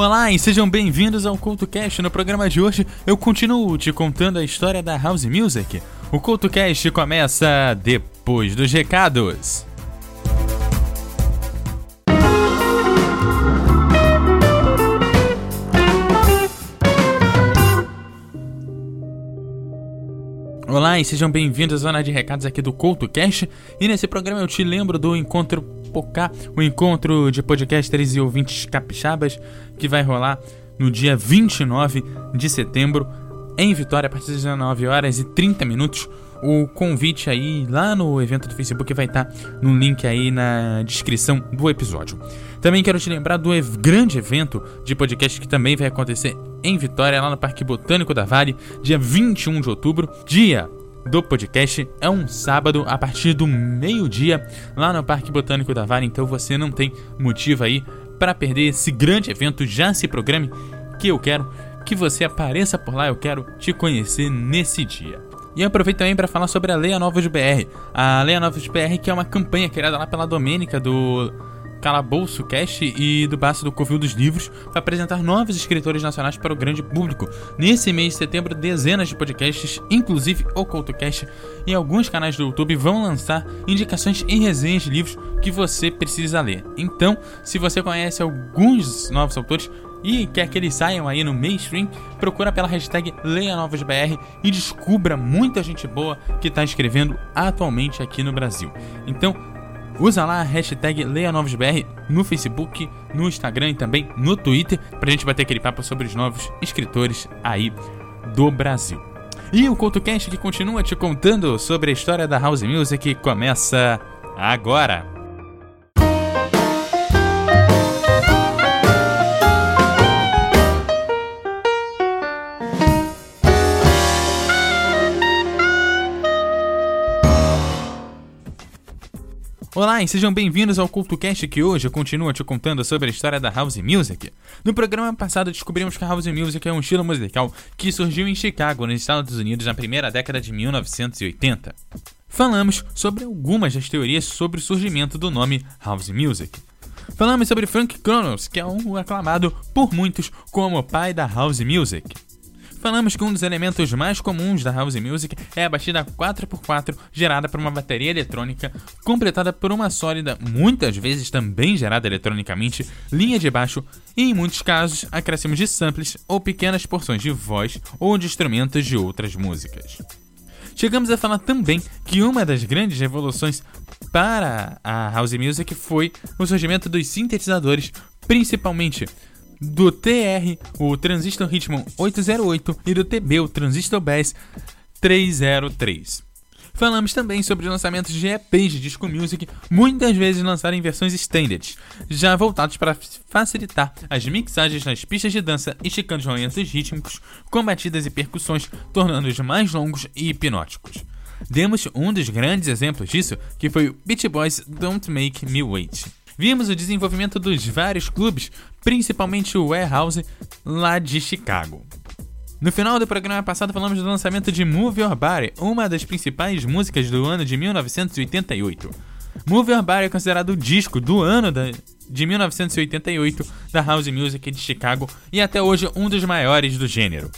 Olá e sejam bem-vindos ao CultoCast. No programa de hoje eu continuo te contando a história da House Music. O CultoCast começa depois dos recados. Olá e sejam bem-vindos à zona de recados aqui do CoutoCast. E nesse programa eu te lembro do Encontro O encontro de podcasters e ouvintes capixabas, que vai rolar no dia 29 de setembro, em Vitória, a partir das 19 horas e 30 minutos. O convite aí lá no evento do Facebook vai estar no link aí na descrição do episódio. Também quero te lembrar do grande evento de podcast que também vai acontecer em Vitória, lá no Parque Botânico da Vale, dia 21 de outubro, dia do podcast é um sábado a partir do meio-dia lá no Parque Botânico da Vale, então você não tem motivo aí para perder esse grande evento. Já se programe que eu quero que você apareça por lá, eu quero te conhecer nesse dia. E aproveito também para falar sobre a Leia Novos BR. A Leia Novos BR que é uma campanha criada lá pela Domênica do Calabouço Cast e do Baço do Covil dos Livros para apresentar novos escritores nacionais para o grande público. Nesse mês de setembro, dezenas de podcasts, inclusive o CoutoCast, e alguns canais do YouTube vão lançar indicações e resenhas de livros que você precisa ler. Então, se você conhece alguns novos autores, e quer que eles saiam aí no mainstream, procura pela hashtag LeiaNovosBR e descubra muita gente boa que está escrevendo atualmente aqui no Brasil. Então, Usa lá a hashtag LeiaNovosBR no Facebook, no Instagram e também no Twitter pra gente bater aquele papo sobre os novos escritores aí do Brasil. E o CoutoCast que continua te contando sobre a história da House Music começa agora. Olá e sejam bem-vindos ao CultoCast que hoje continua te contando sobre a história da House Music. No programa passado descobrimos que a House Music é um estilo musical que surgiu em Chicago, nos Estados Unidos, na primeira década de 1980. Falamos sobre algumas das teorias sobre o surgimento do nome House Music. Falamos sobre Frank Kronos, que é um aclamado por muitos como o pai da House Music. Falamos que um dos elementos mais comuns da house music é a batida 4x4 gerada por uma bateria eletrônica completada por uma sólida, muitas vezes também gerada eletronicamente, linha de baixo e em muitos casos acréscimos de samples ou pequenas porções de voz ou de instrumentos de outras músicas. Chegamos a falar também que uma das grandes revoluções para a house music foi o surgimento dos sintetizadores, principalmente do TR, o Transistor Hitman 808 e do TB, o Transistor Bass 303. Falamos também sobre lançamentos de EPs de disco music, muitas vezes lançados em versões extended, já voltados para facilitar as mixagens nas pistas de dança, esticando os momentos rítmicos com batidas e percussões, tornando-os mais longos e hipnóticos. Demos um dos grandes exemplos disso, que foi o Beach Boys Don't Make Me Wait. Vimos o desenvolvimento dos vários clubes, principalmente o Warehouse lá de Chicago. No final do programa passado falamos do lançamento de Move Your Body, uma das principais músicas do ano de 1988. Move Your Body é considerado o disco do ano da, de 1988 da House Music de Chicago e até hoje um dos maiores do gênero.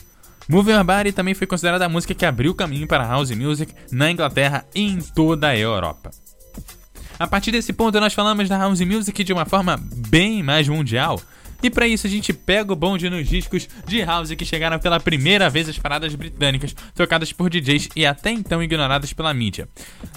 Move Your Body também foi considerada a música que abriu caminho para a House Music na Inglaterra e em toda a Europa. A partir desse ponto, nós falamos da house music de uma forma bem mais mundial. E para isso a gente pega o bonde nos discos de house que chegaram pela primeira vez às paradas britânicas, tocadas por DJs e até então ignoradas pela mídia.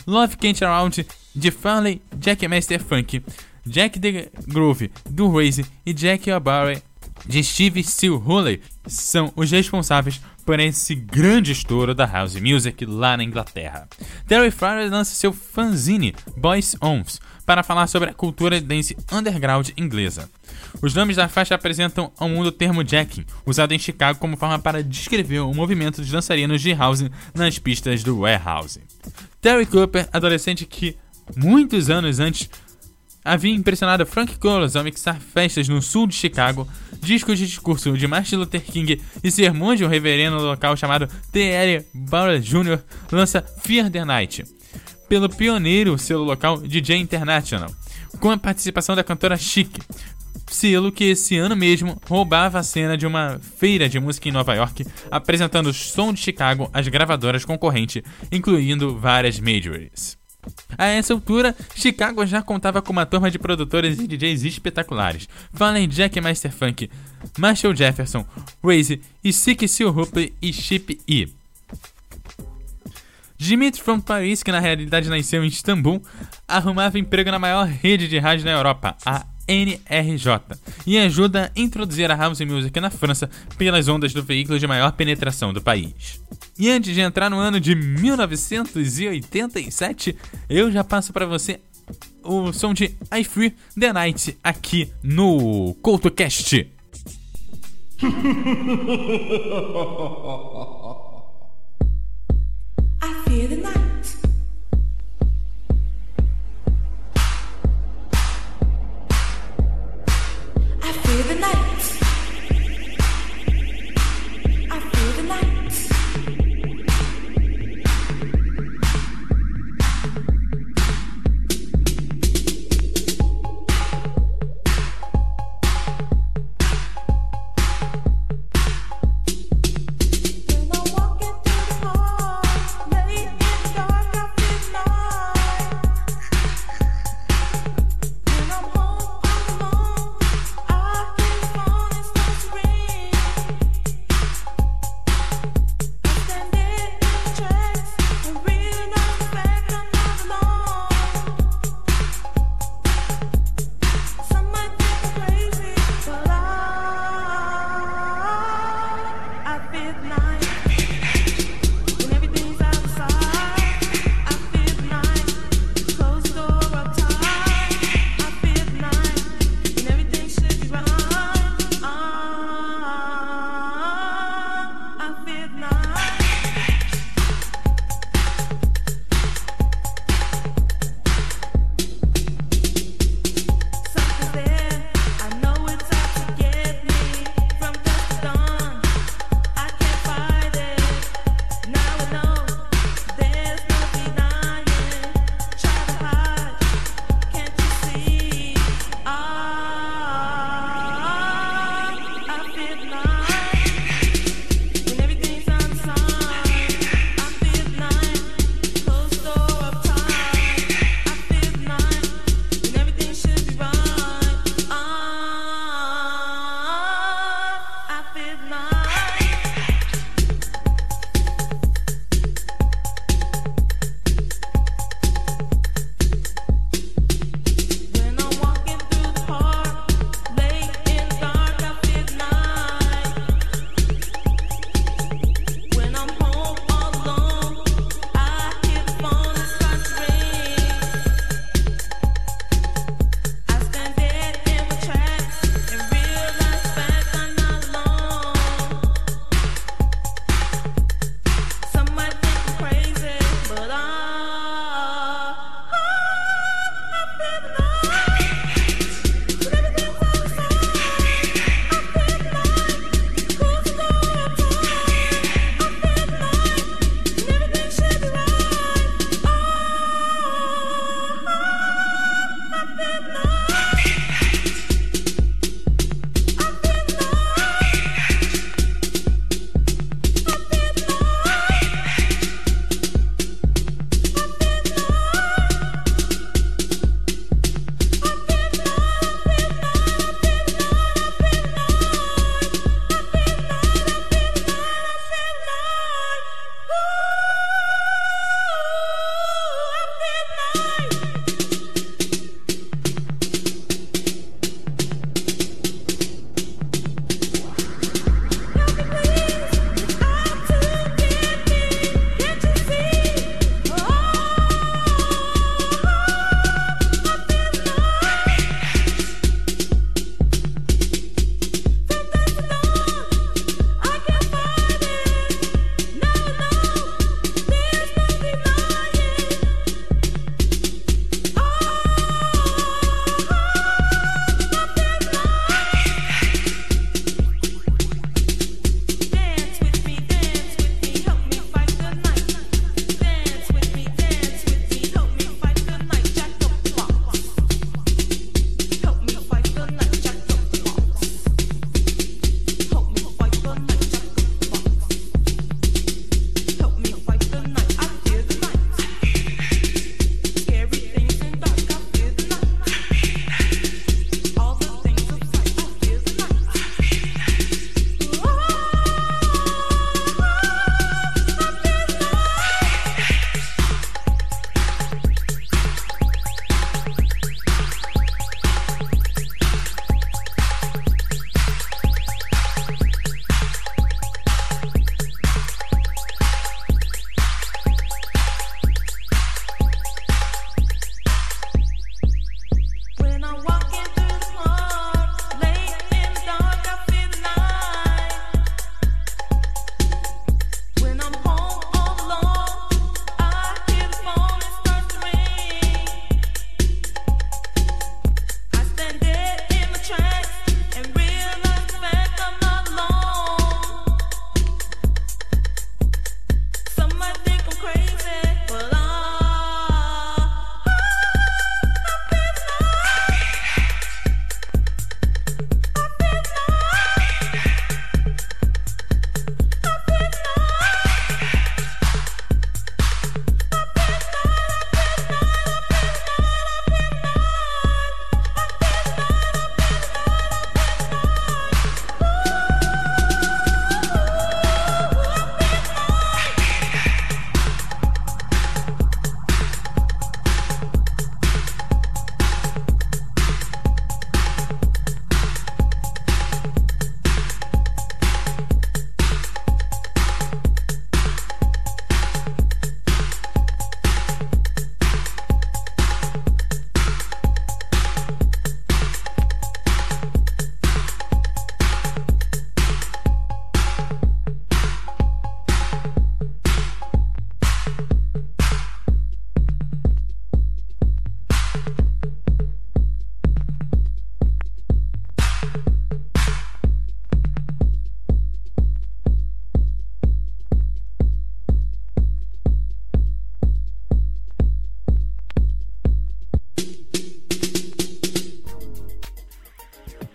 Love Can't Around, de Farley, Jack Master Funk, Jack the Groove, do Raze e Jack O'Barry, de Steve Still Hooley, são os responsáveis por esse grande estouro da house music lá na Inglaterra. Terry Farrell lança seu fanzine Boys Ons para falar sobre a cultura dance underground inglesa. Os nomes da faixa apresentam ao mundo o termo jacking, usado em Chicago como forma para descrever o movimento dos dançarinos de house nas pistas do warehouse. Terry Cooper, adolescente que muitos anos antes havia impressionado Frank Colos ao mixar festas no sul de Chicago, discos de discurso de Martin Luther King e sermões de um reverendo local chamado T.L. Bauer Jr. lança Fear the Night, pelo pioneiro selo local DJ International, com a participação da cantora Chic, selo que esse ano mesmo roubava a cena de uma feira de música em Nova York, apresentando o som de Chicago às gravadoras concorrentes, incluindo várias majors. A essa altura, Chicago já contava com uma turma de produtores e DJs espetaculares. Fallen Jack Masterfunk, Marshall Jefferson, Raze e Sick Seal Hoopley e Chip E. Dimitri from Paris, que na realidade nasceu em Istambul, arrumava emprego na maior rede de rádio na Europa, a NRJ, e ajuda a introduzir a house music na França pelas ondas do veículo de maior penetração do país. E antes de entrar no ano de 1987, eu já passo para você o som de I Free the Night aqui no CoutoCast.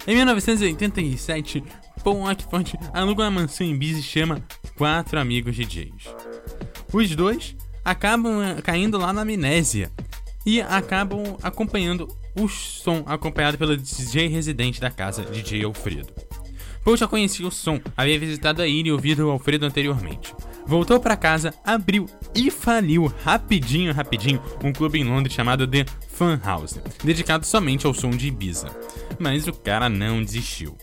Em 1987, Paul Ockford aluga uma mansão em Biz e chama quatro amigos DJs. Os dois acabam eh, caindo lá na amnésia e acabam acompanhando o som acompanhado pelo DJ residente da casa, DJ Alfredo. Paul já conhecia o som, havia visitado a ilha e ouvido o Alfredo anteriormente. Voltou para casa, abriu e faliu rapidinho, rapidinho um clube em Londres chamado The Fun House, dedicado somente ao som de Ibiza. Mas o cara não desistiu.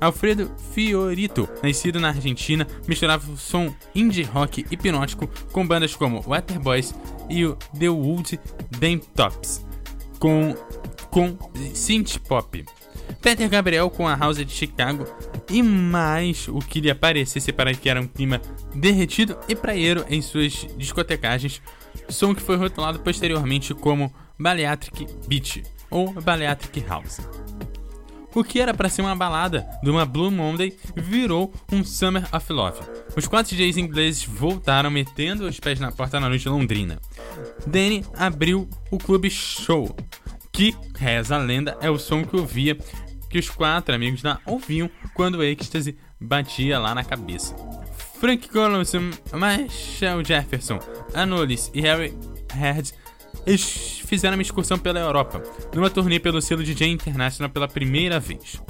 Alfredo Fiorito, nascido na Argentina, misturava o som indie rock hipnótico com bandas como Waterboys e o The Wood Dame Tops, com, com synth pop. Peter Gabriel com a House de Chicago e mais o que lhe parecesse para que era um clima derretido e praieiro em suas discotecagens, som que foi rotulado posteriormente como Baleatric Beach ou Baleatric House. O que era para ser uma balada de uma Blue Monday virou um Summer of Love. Os quatro DJs ingleses voltaram metendo os pés na porta na noite londrina. Danny abriu o clube Show, que, reza a lenda, é o som que ouvia que os quatro amigos lá ouviam quando o êxtase batia lá na cabeça. Frank Collinson, Michael Jefferson, Anolis e Harry Heard eles fizeram uma excursão pela Europa, numa turnê pelo selo DJ International pela primeira vez.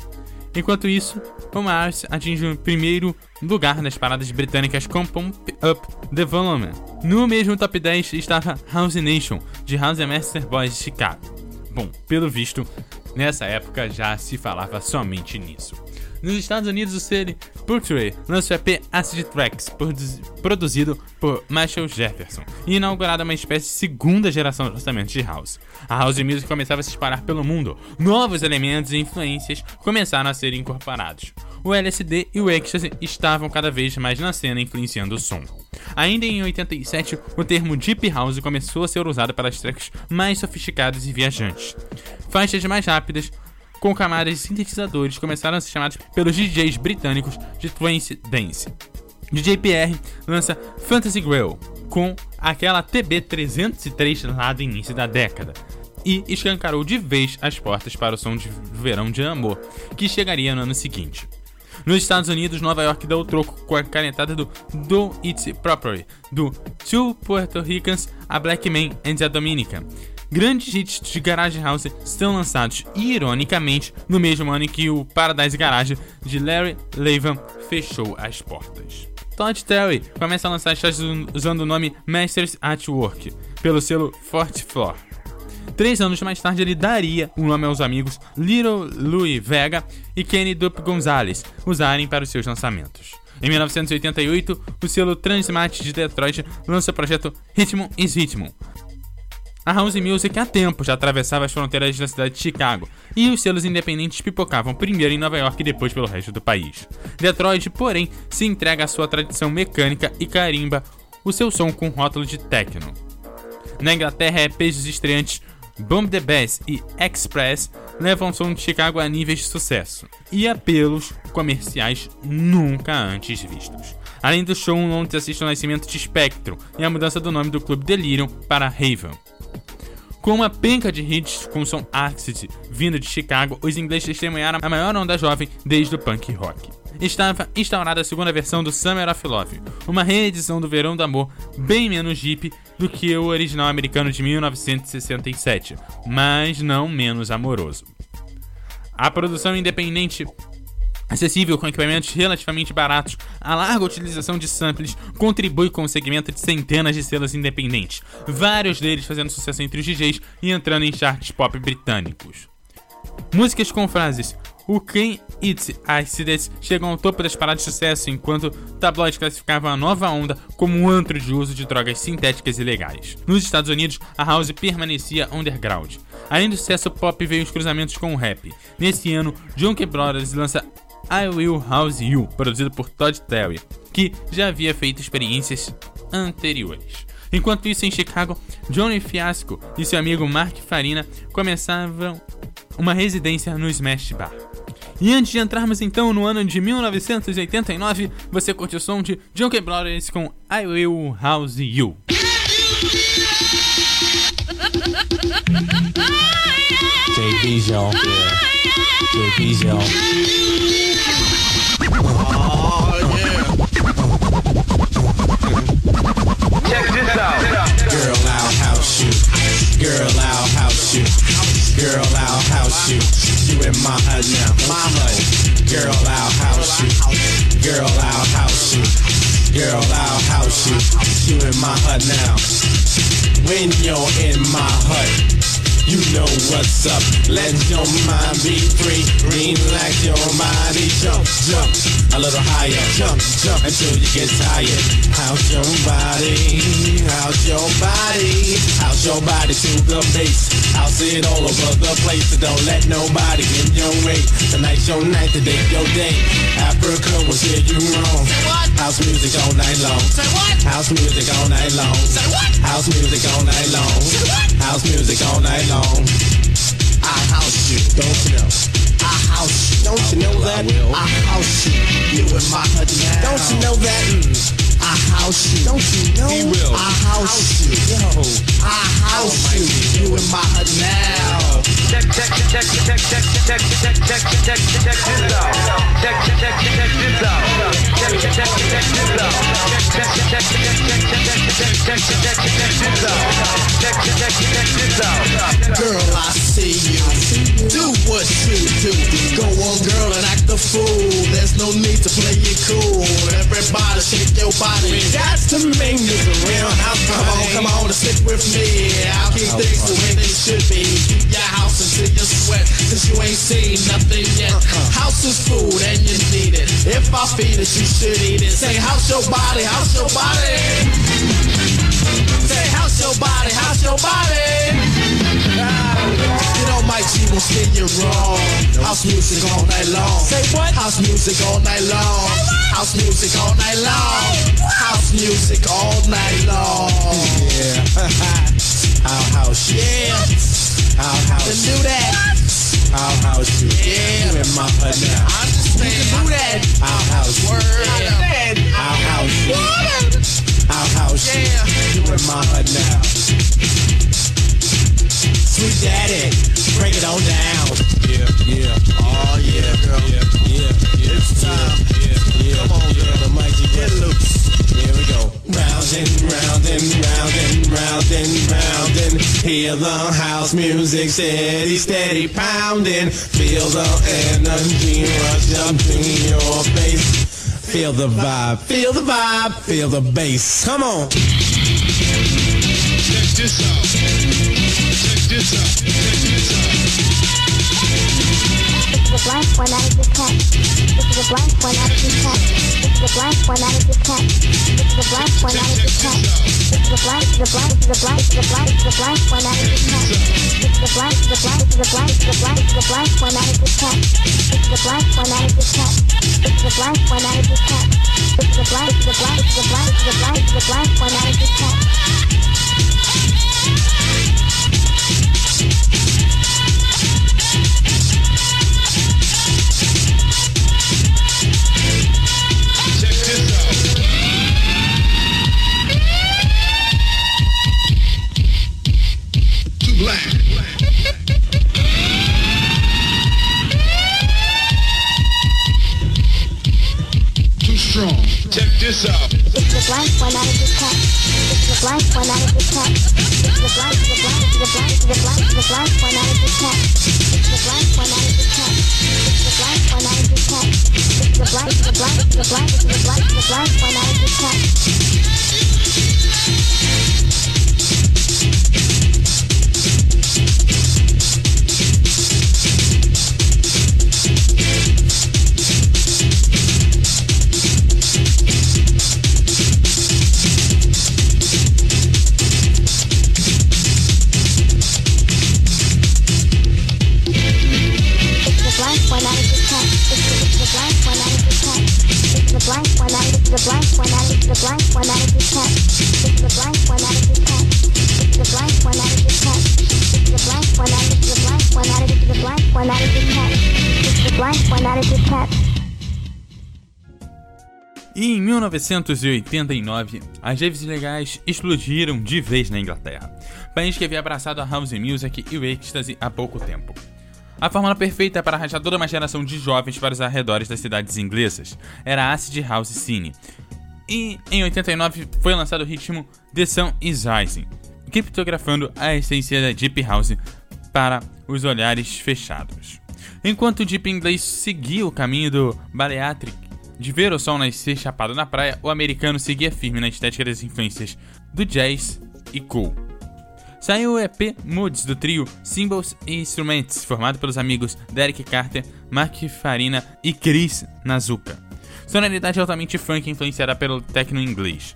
Enquanto isso, o Mars atinge o primeiro lugar nas paradas britânicas com Pump Up Volume. No mesmo top 10 estava House Nation, de House Master Boys Chicago. Bom, pelo visto, nessa época já se falava somente nisso. Nos Estados Unidos, o selo Portrait lança o EP Acid Tracks, produzido por Marshall Jefferson, e inaugurada uma espécie de segunda geração de lançamentos de house. A house music começava a se espalhar pelo mundo, novos elementos e influências começaram a ser incorporados. O LSD e o Ecstasy estavam cada vez mais na cena influenciando o som. Ainda em 87, o termo Deep House começou a ser usado para tracks mais sofisticadas e viajantes. Faixas mais rápidas, com camadas de sintetizadores começaram a ser chamados pelos DJs britânicos de trance dance. DJ Pierre lança Fantasy Grail com aquela TB303 lá do início da década e escancarou de vez as portas para o som de Verão de Amor, que chegaria no ano seguinte. Nos Estados Unidos, Nova York deu o troco com a canetada do Do It Properly, do Two Puerto Ricans, a Black Man and a Dominican, grandes hits de Garage House são lançados, ironicamente, no mesmo ano em que o Paradise Garage de Larry Levan fechou as portas. Todd Terry começa a lançar chás usando o nome Masters at Work, pelo selo Fort Floor. Três anos mais tarde, ele daria o nome aos amigos Little Louis Vega e Kenny Dup Gonzalez usarem para os seus lançamentos. Em 1988, o selo Transmat de Detroit lança o projeto Ritmo is Ritmo, a house music há tempo já atravessava as fronteiras da cidade de Chicago, e os selos independentes pipocavam primeiro em Nova York e depois pelo resto do país. Detroit, porém, se entrega à sua tradição mecânica e carimba o seu som com rótulo de techno. Na Inglaterra, EPs estreantes Bomb the Bass e Express levam o som de Chicago a níveis de sucesso e apelos comerciais nunca antes vistos. Além do show, Londres assiste ao nascimento de Spectrum e a mudança do nome do clube Delirium para Haven. Com uma penca de hits com som Axis vindo de Chicago, os ingleses testemunharam a maior onda jovem desde o punk rock. Estava instaurada a segunda versão do Summer of Love, uma reedição do Verão do Amor bem menos hippie do que o original americano de 1967, mas não menos amoroso. A produção independente acessível com equipamentos relativamente baratos, a larga utilização de samples contribui com o segmento de centenas de selos independentes, vários deles fazendo sucesso entre os DJs e entrando em charts pop britânicos. Músicas com frases o Quem It's Accidents chegam ao topo das paradas de sucesso, enquanto tabloides classificavam a nova onda como um antro de uso de drogas sintéticas ilegais. Nos Estados Unidos, a house permanecia underground. Além do sucesso pop, veio os cruzamentos com o rap. Nesse ano, Junkie Brothers lança I Will House You, produzido por Todd Terry, que já havia feito experiências anteriores. Enquanto isso, em Chicago, Johnny Fiasco e seu amigo Mark Farina começavam uma residência no Smash Bar. E antes de entrarmos então no ano de 1989, você curte o som de Junkie Brothers com I Will House You. JB's. Yeah. JB's on. Girl, I'll house you. You in my hut now. My hut. Girl, I'll house you. Girl, I'll house you. Girl, I'll house you. You in my hut now. When you're in my hut. You know what's up. Let your mind be free. Relax your body. Jump, jump a little higher. Jump, jump until you get tired. How's your body? How's your body? How's your body to the bass? I'll see it all over the place. So don't let nobody in your way. Tonight's your night, today your day. Africa will steer you wrong. House music all night long. House music all night long. House music all night long. House music all night long. I house you, don't you know? I house you, don't you know that? I house you, you in my now. Don't you know that? Mm. I house you, don't you know? He will. I house you, yo. I house you, you in my hut now. Check, check, check, check, check, check, check, check, check, check, check this out. Check, check, check, check this out. Check, check, check, check this out. Check, check, check, check, check, check, check, check, check, check, check this out. Check, check, check, check this out. Girl, I see you. Do what you do. Go on, girl, and act the fool. No need to play it cool. Everybody shake your body. That's to make this a real house Come on, come on, and stick with me. I'll keep things the way they should be. Keep your house until you sweat, cause you ain't seen nothing yet. Uh-uh. House is food and you need it. If I feed it, you should eat it. Say, house your body, house your body. Say, house your body, house your body. You know Mike G will steer you wrong. House music all night long. Say what? House music all night long. House music all night long. House music all night long. Yeah. Our house. Yeah. Our house. Then do that. Our house. Yeah. You in my hut now. I understand. You can do that. Our house. Word. Yeah. Our house. Our house. Yeah. You in my hut now. Sweet daddy, break it on down. Yeah, yeah, oh yeah, girl. Yeah, yeah, yeah. It's time. Yeah, yeah. Come on, girl. The mic, you get loose. Here we go. Round and round and round and round and round and hear the house music steady, steady pounding. Feel the energy rush up to your face. Feel the vibe, feel the vibe, feel the bass. Come on. Check this out. This out. Check this out. This is a blank one out of the cat. This is a blank one out of the cat. This is a blank one out of the cat. This is a blank one out of the cat. This is a blank, this a blank, this a blank, this a blank, this a blank one out of the cat. This is a blank, this a blank, this a blank, this a blank, this a blank one out of the cat. This is a blank one out of the cat. This is a blank one out of the cat. This is a blank, this a blank, this a blank, this a blank, this a blank one out of the cat. Blank one out of the cat. This is a blank one out of the cat. This is a blank, this is a blank, this is a blank, this is a blank, this is a blank one out of the cat. This is a blank one out of the cat. This is a blank one out of the cat. This is a blank, this is a blank, this is a blank, this is a blank, this is a blank one out of the cat. 1989, as raves legais explodiram de vez na Inglaterra. país que havia abraçado a house music e o ecstasy há pouco tempo. A fórmula perfeita para arranjar toda uma geração de jovens para os arredores das cidades inglesas era a Acid House Scene. E em 89 foi lançado o ritmo The Sun is Rising, criptografando a essência da Deep House para os olhares fechados. Enquanto o Deep inglês seguia o caminho do Baleatric, de ver o sol nascer chapado na praia, o americano seguia firme na estética das influências do jazz e cool. Saiu o EP Moods do trio Symbols e Instruments, formado pelos amigos Derek Carter, Mark Farina e Chris Nazuka. Sonoridade altamente funk influenciada pelo techno inglês.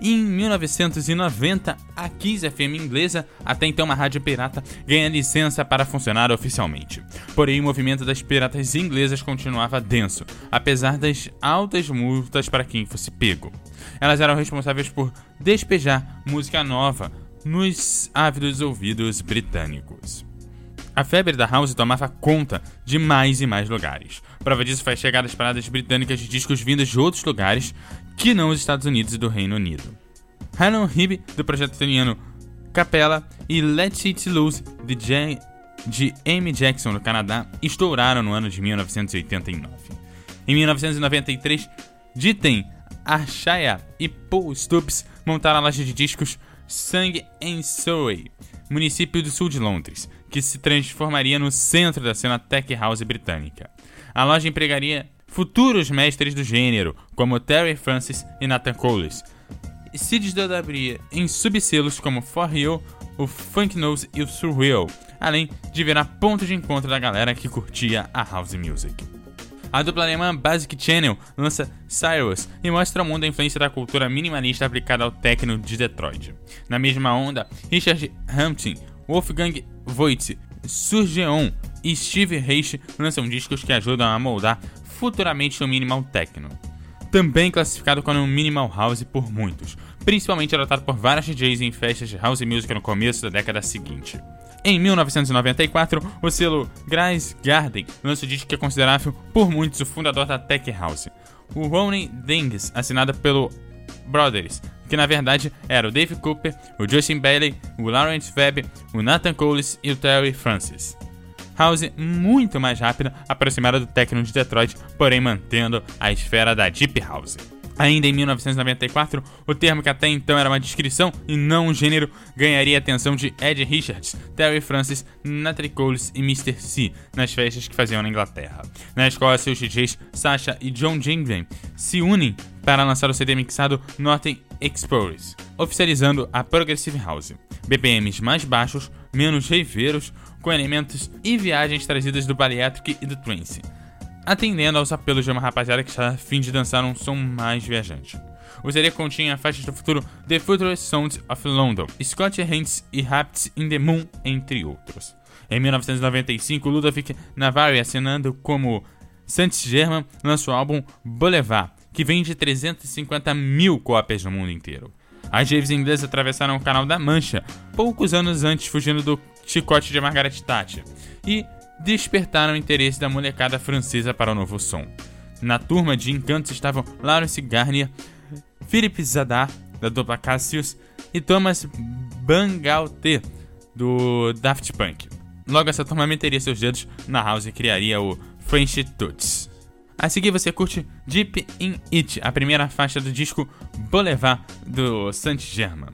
Em 1990, a Kiss FM inglesa, até então uma rádio pirata, ganha licença para funcionar oficialmente. Porém, o movimento das piratas inglesas continuava denso, apesar das altas multas para quem fosse pego. Elas eram responsáveis por despejar música nova nos ávidos ouvidos britânicos. A febre da house tomava conta de mais e mais lugares. Prova disso foi a chegada das paradas britânicas de discos vindos de outros lugares que não os Estados Unidos e do Reino Unido. Hannah Hibby, do projeto italiano Capella, e Let's It Loose, de, J de Amy Jackson, do Canadá, estouraram no ano de 1989. Em 1993, Ditten, Arshaya e Paul Stubbs montaram a loja de discos Sang em Surrey, município do sul de Londres, que se transformaria no centro da cena tech house britânica. A loja empregaria futuros mestres do gênero, como Terry Francis e Nathan Coles, e se desdobraria em subselos como For Real, o Funk Nose e o Surreal, além de virar ponto de encontro da galera que curtia a house music. A dupla alemã Basic Channel lança Cyrus e mostra ao mundo a influência da cultura minimalista aplicada ao techno de Detroit. Na mesma onda, Richard Hampton, Wolfgang Voigt, Surgeon e Steve Reich lançam discos que ajudam a moldar futuramente o minimal techno. Também classificado como minimal house por muitos, principalmente adotado por vários DJs em festas de house music no começo da década seguinte. Em 1994, o selo Grace Garden lança o disco que é considerável por muitos o fundador da Tech House, o Ronnie Dings, assinado pelo Brothers, que na verdade era o Dave Cooper, o Justin Bailey, o Lawrence Webb, o Nathan Coles e o Terry Francis. House muito mais rápida, aproximada do techno de Detroit, porém mantendo a esfera da Deep House. Ainda em 1994, o termo que até então era uma descrição e não um gênero ganharia a atenção de Ed Richards, Terry Francis, Natalie Coles e Mr. C nas festas que faziam na Inglaterra. Na escola, seus DJs Sasha e John Jinglen se unem para lançar o CD mixado Northern Explorers, oficializando a Progressive House. BPMs mais baixos, menos reveiros, com elementos e viagens trazidas do Baleatric e do Trance atendendo aos apelos de uma rapaziada que está a fim de dançar um som mais viajante. O CD continha faixas do futuro The Future Sounds of London, Scott Hands e Raps in the Moon, entre outros. Em 1995, Ludovic Navarre, assinando como Saint Germain, lançou o álbum Boulevard, que vende 350 mil cópias no mundo inteiro. As Javes inglesas atravessaram o Canal da Mancha, poucos anos antes, fugindo do chicote de Margaret Thatcher. E despertaram o interesse da molecada francesa para o novo som. Na turma de encantos estavam Lawrence Garnier, Philippe Zadar, da dupla Cassius, e Thomas Bangalter, do Daft Punk. Logo, essa turma meteria seus dedos na house e criaria o French Toots. A seguir você curte Deep in It, a primeira faixa do disco Boulevard do Saint-Germain.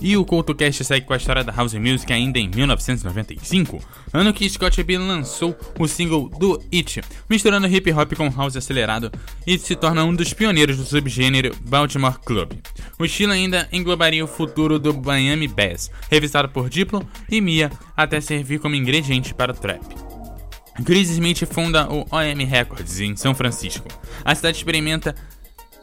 E o CultoCast segue com a história da House Music ainda em 1995, ano que Scott B lançou o single Do It, misturando hip hop com house acelerado e se torna um dos pioneiros do subgênero Baltimore Club. O estilo ainda englobaria o futuro do Miami Bass, revisado por Diplo e Mia até servir como ingrediente para o trap. Chris Smith funda o OM Records em São Francisco. A cidade experimenta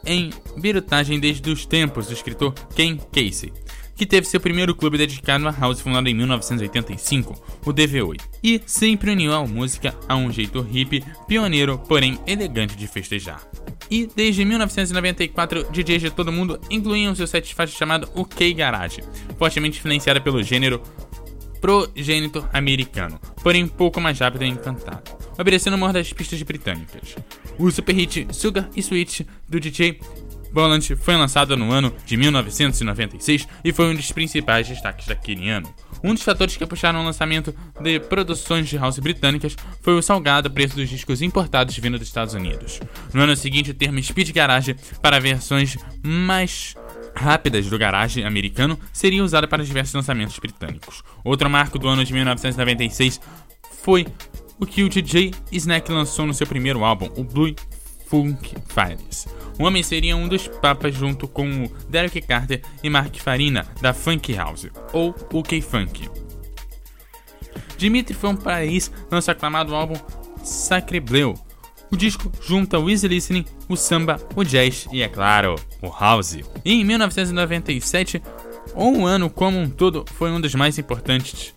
em birutagem desde os tempos do escritor Ken Casey, que teve seu primeiro clube dedicado a house fundado em 1985, o DV8, e sempre uniu a música a um jeito hippie, pioneiro, porém elegante de festejar. E desde 1994, DJs de todo mundo incluíam seu set faixa chamado OK Garage, fortemente influenciada pelo gênero progênito americano, porém pouco mais rápido e encantado, obedecendo uma das pistas britânicas. O super hit Sugar e Sweet do DJ Boland foi lançado no ano de 1996 e foi um dos principais destaques daquele ano. Um dos fatores que puxaram o lançamento de produções de house britânicas foi o salgado preço dos discos importados vindo dos Estados Unidos. No ano seguinte, o termo Speed Garage para versões mais rápidas do garage americano seria usado para diversos lançamentos britânicos. Outro marco do ano de 1996 foi o que o DJ Snack lançou no seu primeiro álbum, o Blue Funk Files. O homem seria um dos papas junto com o Derek Carter e Mark Farina da Funk House, ou o K-Funk. Dimitri foi um país lança aclamado álbum Sacre Bleu. O disco junta o easy listening, o samba, o jazz e, é claro, o house. E em 1997, um ano como um todo foi um dos mais importantes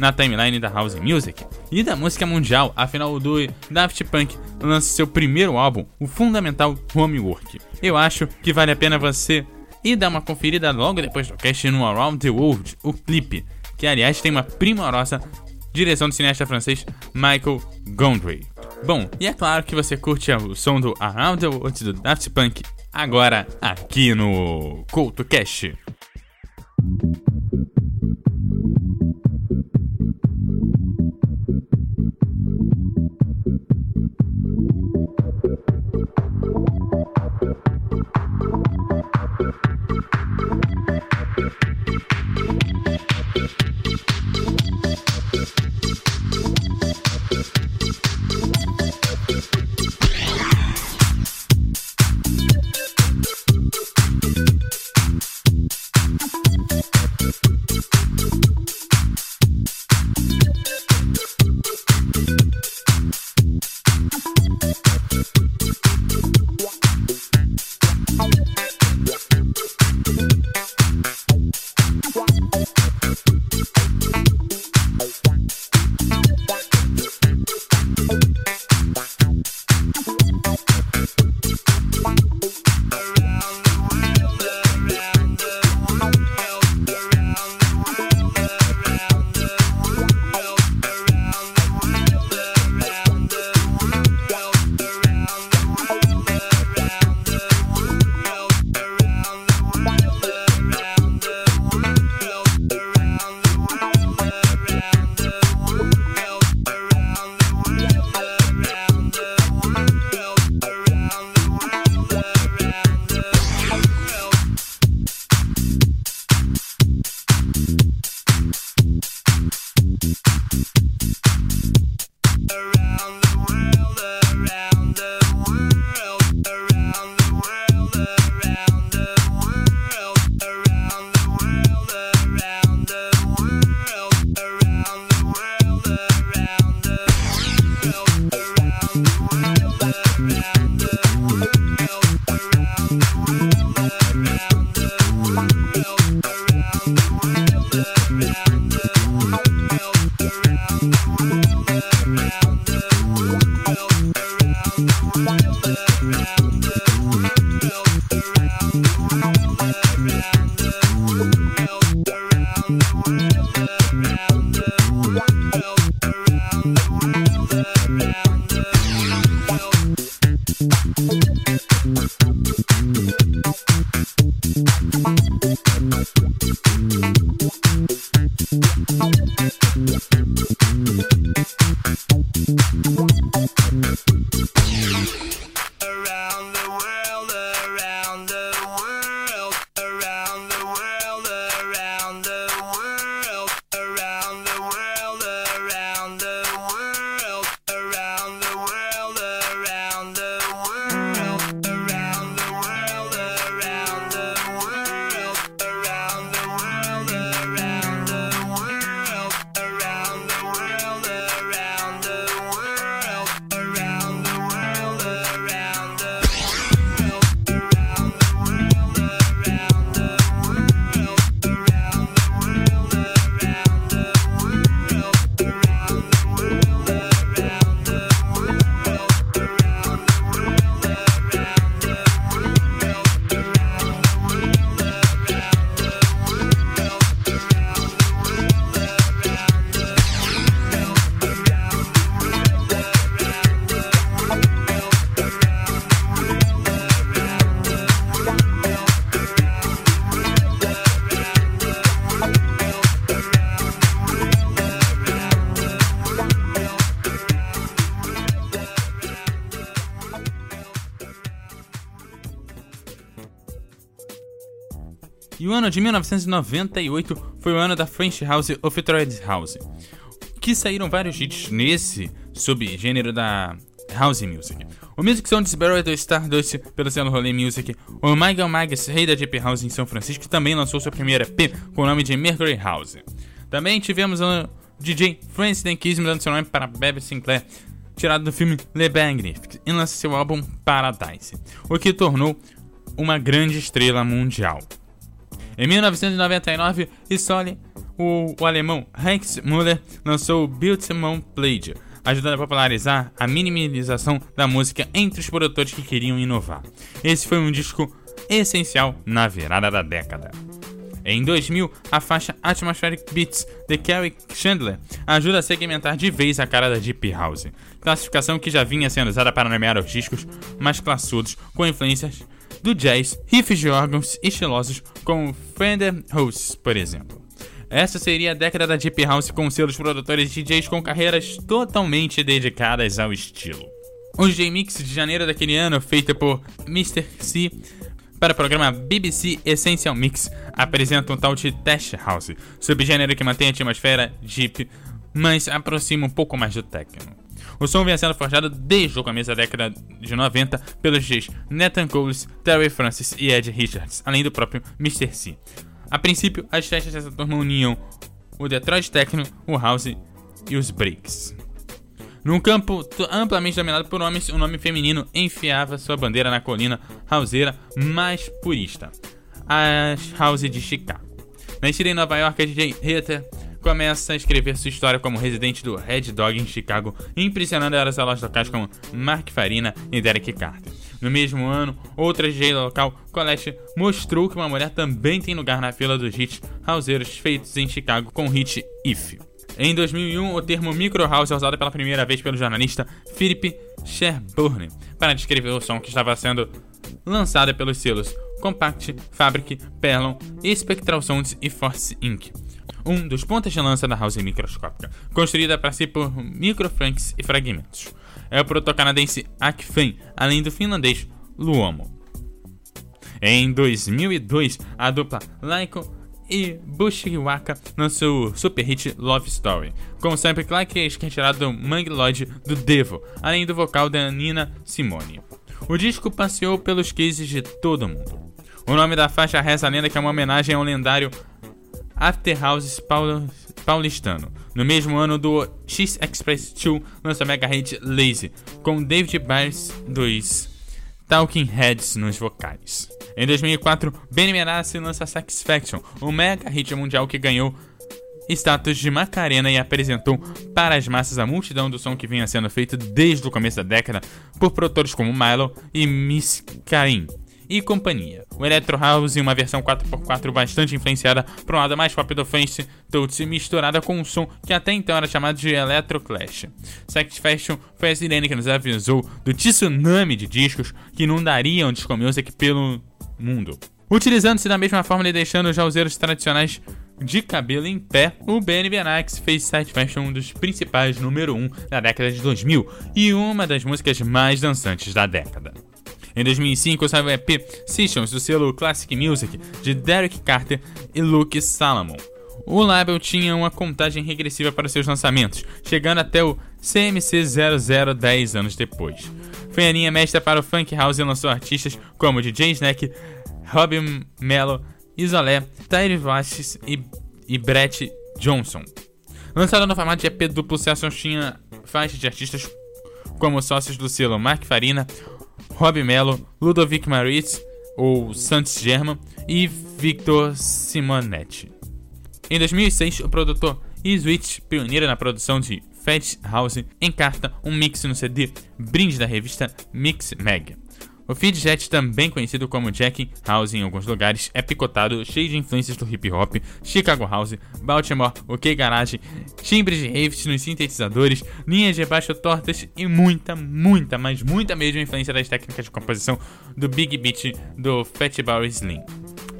na timeline da house music e da música mundial, afinal o do Daft Punk lança seu primeiro álbum, o fundamental Homework. Eu acho que vale a pena você ir dar uma conferida logo depois do cast no Around the World, o clipe, que aliás tem uma primorosa direção do cineasta francês Michael Gondry. Bom, e é claro que você curte o som do Around the World do Daft Punk agora aqui no CoutoCast. Around E o ano de 1998 foi o ano da French House of Thread House, que saíram vários hits nesse subgênero da House Music. O Music Sound Sparrow do Stardust pelo selo Rolling Music. O Michael Magus, rei da Deep House em São Francisco, também lançou sua primeira EP com o nome de Mercury House. Também tivemos o DJ Francis Denkism dando seu nome para Bebe Sinclair, tirado do filme Le Magnifique, e lança seu álbum Paradise, o que tornou uma grande estrela mundial. Em 1999, Isole, o, o alemão Rex Müller lançou o Biltmon Plage, ajudando a popularizar a minimalização da música entre os produtores que queriam inovar. Esse foi um disco essencial na virada da década. Em 2000, a faixa Atmospheric Beats de Kerry Chandler ajuda a segmentar de vez a cara da Deep House, classificação que já vinha sendo usada para nomear os discos mais classudos com influências do jazz, riffs de órgãos estilosos como Fender Rhodes, por exemplo. Essa seria a década da Deep House com seus produtores e DJs com carreiras totalmente dedicadas ao estilo. O DJ Mix de janeiro daquele ano, feito por Mr. C para o programa BBC Essential Mix, apresenta um tal de Test House, subgênero que mantém a atmosfera Deep, mas aproxima um pouco mais do techno. O som vem sendo forjado desde o começo da década de 90 pelos DJs Nathan Coles, Terry Francis e Ed Richards, além do próprio Mr. C. A princípio, as festas dessa turma uniam o Detroit Techno, o House e os Breaks. Num campo amplamente dominado por homens, o nome feminino enfiava sua bandeira na colina houseira mais purista, a House de Chicago. Nascida em Nova York, a DJ Heather começa a escrever sua história como residente do Red Dog em Chicago, impressionando as lojas locais como Mark Farina e Derek Carter. No mesmo ano, outra DJ local, Colette, mostrou que uma mulher também tem lugar na fila dos hits houseiros feitos em Chicago com o hit If. Em 2001, o termo micro house é usado pela primeira vez pelo jornalista Philip Sherburne para descrever o som que estava sendo lançado pelos selos Compact, Fabric, Perlon, Spectral Sounds e Force Inc. Um dos pontas de lança da house microscópica, construída para si por microfranks e fragmentos. É o proto-canadense Akfen, além do finlandês Luomo. Em 2002, a dupla Laiko e Bushiwaka lançou o super hit Love Story, com o sample que é retirado do Mangue Lodge do Devo, além do vocal da Nina Simone. O disco passeou pelos cases de todo mundo. O nome da faixa reza a lenda que é uma homenagem ao lendário After Houses paul- paulistano. No mesmo ano, do X Express 2 lança a mega hit Lazy, com David Byers dos Talking Heads nos vocais. Em 2004, Benny Benassi lança Satisfaction, um mega hit mundial que ganhou status de Macarena e apresentou para as massas a multidão do som que vinha sendo feito desde o começo da década por produtores como Milo e Miss Karim e companhia. O Electro House em uma versão 4x4 bastante influenciada por um lado mais pop do French Touch misturada com um som que até então era chamado de Electro Clash. Satisfaction foi a sirene que nos avisou do tsunami de discos que inundariam disco music pelo mundo. Utilizando-se da mesma fórmula e deixando os jauzeiros tradicionais de cabelo em pé, o Benny Benax fez Satisfaction um dos principais número 1 da década de 2000 e uma das músicas mais dançantes da década. Em 2005 saiu o EP Sessions do selo Classic Music de Derek Carter e Luke Salomon. O label tinha uma contagem regressiva para seus lançamentos, chegando até o CMC 00 10 anos depois. Foi a linha mestra para o Funk House e lançou artistas como DJ Snack, Robin Mello, Isolé, Tyree Vasquez e, e Brett Johnson. Lançado no formato de EP duplo, Sessions tinha faixas de artistas como sócios do selo Mark Farina, Rob Mello, Ludovic Maritz, ou Santos German, e Victor Simonetti. Em 2006, o produtor E-Switch, pioneiro na produção de Fat House, encarta um mix no CD brinde da revista Mix Mag. O Feedjet, também conhecido como Jack House em alguns lugares, é picotado, cheio de influências do hip hop, Chicago House, Baltimore, OK Garage, timbres de raves nos sintetizadores, linhas de baixo tortas e muita, muita, mas muita mesmo influência das técnicas de composição do Big Beat do Fatboy Slim.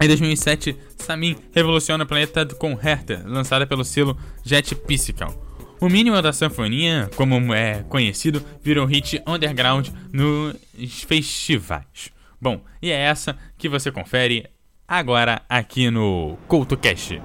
Em 2007, Samin revoluciona o planeta com Hertha, lançada pelo selo Jet Physical. O mínimo da sanfonia, como é conhecido, virou hit underground nos festivais. Bom, e é essa que você confere agora aqui no CoutoCast.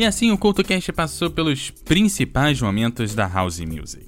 E assim o CultoCast passou pelos principais momentos da House Music.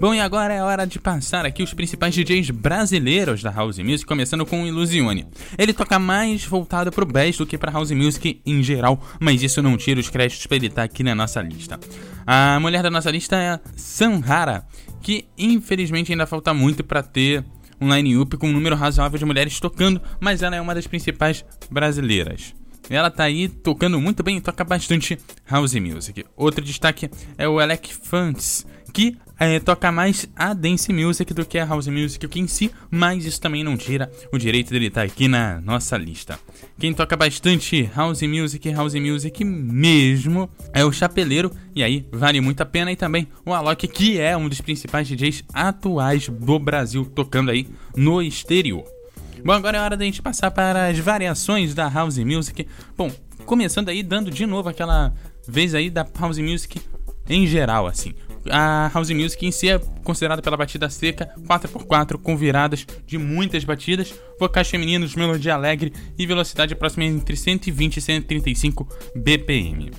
Bom, e agora é hora de passar aqui os principais DJs brasileiros da House Music, começando com o Illusione. Ele toca mais voltado pro bass do que pra House Music em geral, mas isso não tira os créditos pra ele estar aqui na nossa lista. A mulher da nossa lista é Sanhara, que infelizmente ainda falta muito para ter um line-up com um número razoável de mulheres tocando, mas ela é uma das principais brasileiras. Ela tá aí tocando muito bem toca bastante house music. Outro destaque é o Alec Fantz, que é, toca mais a dance music do que a house music em si, mas isso também não tira o direito dele estar aqui na nossa lista. Quem toca bastante house music, house music mesmo, é o Chapeleiro, e aí vale muito a pena, e também o Alok, que é um dos principais DJs atuais do Brasil, tocando aí no exterior. Bom, agora é hora da gente passar para as variações da house music. Bom, começando aí dando de novo aquela vez aí da house music em geral, assim. A house music em si é considerada pela batida seca 4x4 com viradas de muitas batidas, vocais femininos, melodia alegre e velocidade próxima entre 120 e 135 BPM.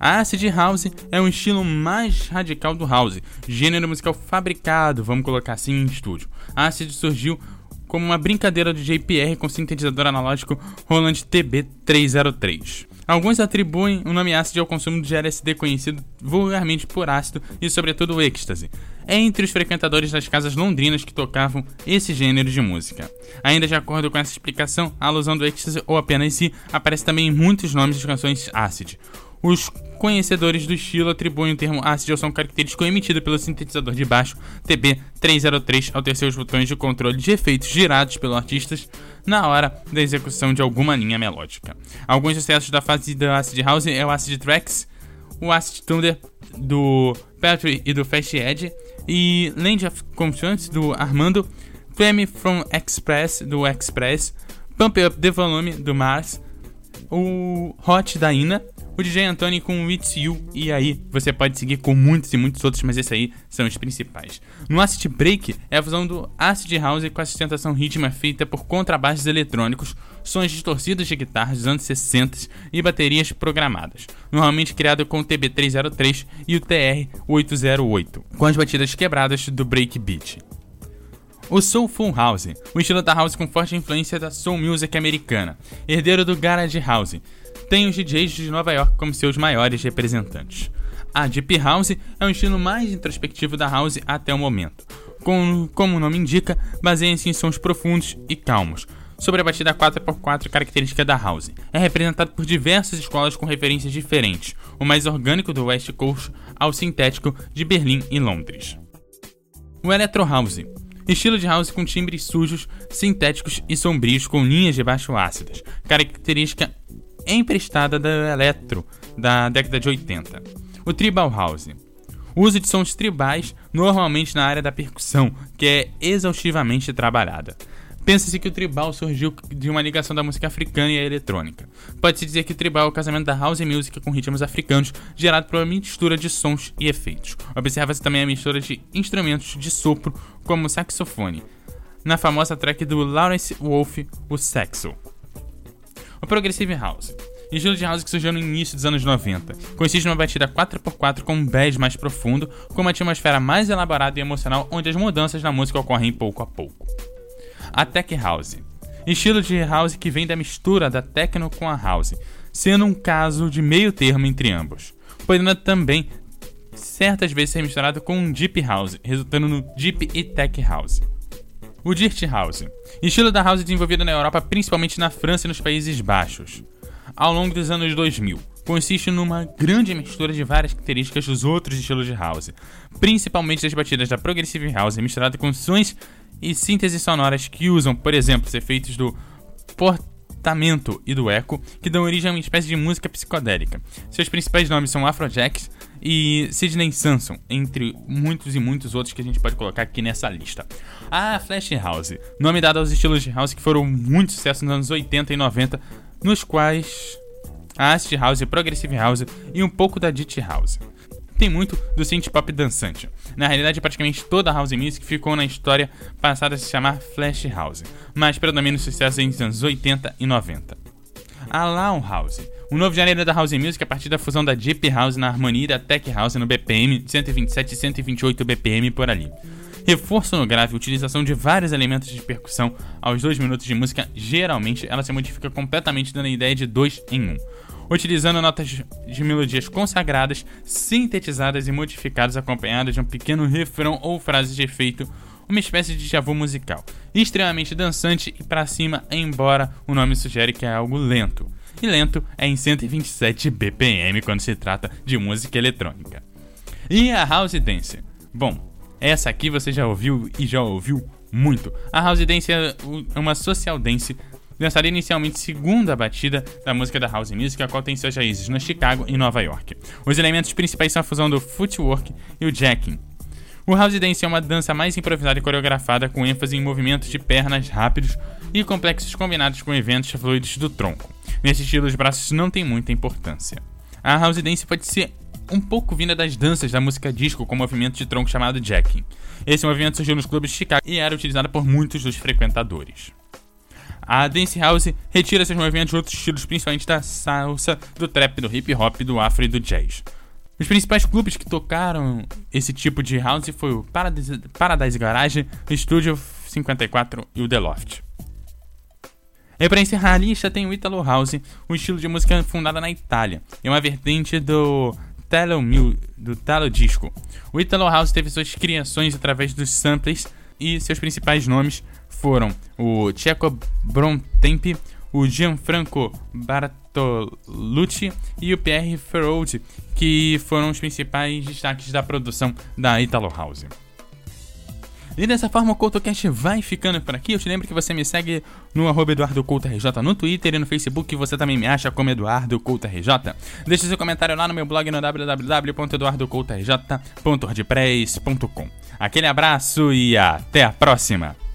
A acid house é um estilo mais radical do house, gênero musical fabricado, vamos colocar assim, em estúdio. A acid surgiu como uma brincadeira do JPR com sintetizador analógico Roland TB303. Alguns atribuem o nome ácido ao consumo de LSD conhecido vulgarmente por ácido e sobretudo o êxtase, entre os frequentadores das casas londrinas que tocavam esse gênero de música. Ainda de acordo com essa explicação, a alusão do êxtase ou apenas si aparece também em muitos nomes de canções acid. Os conhecedores do estilo atribuem o termo acid ao som característico emitido pelo sintetizador de baixo TB-303 ao ter seus botões de controle de efeitos girados pelos artistas na hora da execução de alguma linha melódica. Alguns sucessos da fase da Acid House é o Acid Tracks, o Acid Thunder do Patrick e do Fast Edge e Land of Constance do Armando, Femme from Express do Express, Pump Up the Volume do Mars, o Hot da Ina, o DJ Antônio com It's You, e aí você pode seguir com muitos e muitos outros, mas esses aí são os principais. No Acid Break é a fusão do Acid House com a sustentação rítmica feita por contrabaixos eletrônicos, sons distorcidos de guitarras dos anos 60 e baterias programadas, normalmente criado com o TB303 e o TR808, com as batidas quebradas do breakbeat. O Soulful House, um estilo da house com forte influência da soul music americana, herdeiro do garage house, tem os DJs de Nova York como seus maiores representantes. A Deep House é um estilo mais introspectivo da house até o momento. Com, como o nome indica, baseia-se em sons profundos e calmos, sobre a batida 4x4 característica da house. É representado por diversas escolas com referências diferentes, o mais orgânico do West Coast ao sintético de Berlim e Londres. O Electro House Estilo de house com timbres sujos, sintéticos e sombrios com linhas de baixo ácidas, característica emprestada da electro da década de 80. O Tribal House. O uso de sons tribais, normalmente na área da percussão, que é exaustivamente trabalhada. Pensa-se que o tribal surgiu de uma ligação da música africana e a eletrônica. Pode-se dizer que o tribal é o casamento da house music com ritmos africanos, gerado por uma mistura de sons e efeitos. Observa-se também a mistura de instrumentos de sopro, como o saxofone, na famosa track do Lawrence Wolf, o Saxo. Progressive House. Estilo de house que surgiu no início dos anos 90. Consiste numa batida 4x4 com um bass mais profundo, com uma atmosfera mais elaborada e emocional, onde as mudanças na música ocorrem pouco a pouco a Tech House. Estilo de house que vem da mistura da techno com a house, sendo um caso de meio termo entre ambos, podendo também certas vezes ser misturado com um Deep House, resultando no Deep e Tech House. O Dirt House, estilo da house desenvolvido na Europa, principalmente na França e nos Países Baixos, ao longo dos anos 2000. Consiste numa grande mistura de várias características dos outros estilos de house, principalmente das batidas da Progressive House, misturada com sons e sínteses sonoras que usam, por exemplo, os efeitos do portamento e do eco, que dão origem a uma espécie de música psicodélica. Seus principais nomes são Afrojack e Sidney Sanson, entre muitos e muitos outros que a gente pode colocar aqui nessa lista. A Flash House, nome dado aos estilos de house que foram muito sucesso nos anos 80 e 90, nos quais a Acid House, Progressive House e um pouco da Dit House tem muito do synth pop dançante. Na realidade, praticamente toda a house music ficou na história passada a se chamar Flash House, mas predomina o sucesso entre os anos 80 e 90. A Lawn House, um novo gênero da house music a partir da fusão da Deep House na harmonia e da Tech House no BPM 127 e 128 BPM por ali. Reforço no grave, utilização de vários elementos de percussão aos dois minutos de música, geralmente ela se modifica completamente dando a ideia de dois em um utilizando notas de melodias consagradas, sintetizadas e modificadas, acompanhadas de um pequeno refrão ou frase de efeito, uma espécie de javu musical, extremamente dançante e para cima, embora o nome sugere que é algo lento. E lento é em 127 BPM quando se trata de música eletrônica. E a House Dance? Bom, essa aqui você já ouviu e já ouviu muito. A House Dance é uma social dance lançada inicialmente segunda batida da música da house music, a qual tem suas raízes no Chicago e Nova York. Os elementos principais são a fusão do footwork e o jacking. O house dance é uma dança mais improvisada e coreografada com ênfase em movimentos de pernas rápidos e complexos combinados com eventos fluidos do tronco. Nesse estilo, os braços não têm muita importância. A house dance pode ser um pouco vinda das danças da música disco com movimento de tronco chamado jacking. Esse movimento surgiu nos clubes de Chicago e era utilizado por muitos dos frequentadores. A Dance House retira seus movimentos de outros estilos, principalmente da salsa, do trap, do hip hop, do afro e do jazz. Os principais clubes que tocaram esse tipo de house foi o Paradise, Paradise Garage, o Studio 54 e o The Loft. E para encerrar a lista tem o Italo House, um estilo de música fundada na Itália, e uma vertente do Talo, do Talo Disco. O Italo House teve suas criações através dos samples e seus principais nomes foram o Checo Brontemp, o Gianfranco Bartolucci e o Pierre Ferraude, que foram os principais destaques da produção da Italo House. E dessa forma o CoutoCast vai ficando por aqui. Eu te lembro que você me segue no arroba EduardoCoutoRJ no Twitter e no Facebook. Você também me acha como EduardoCoutoRJ. Deixe seu comentário lá no meu blog no www.eduardocoutorj.wordpress.com. Aquele abraço e até a próxima!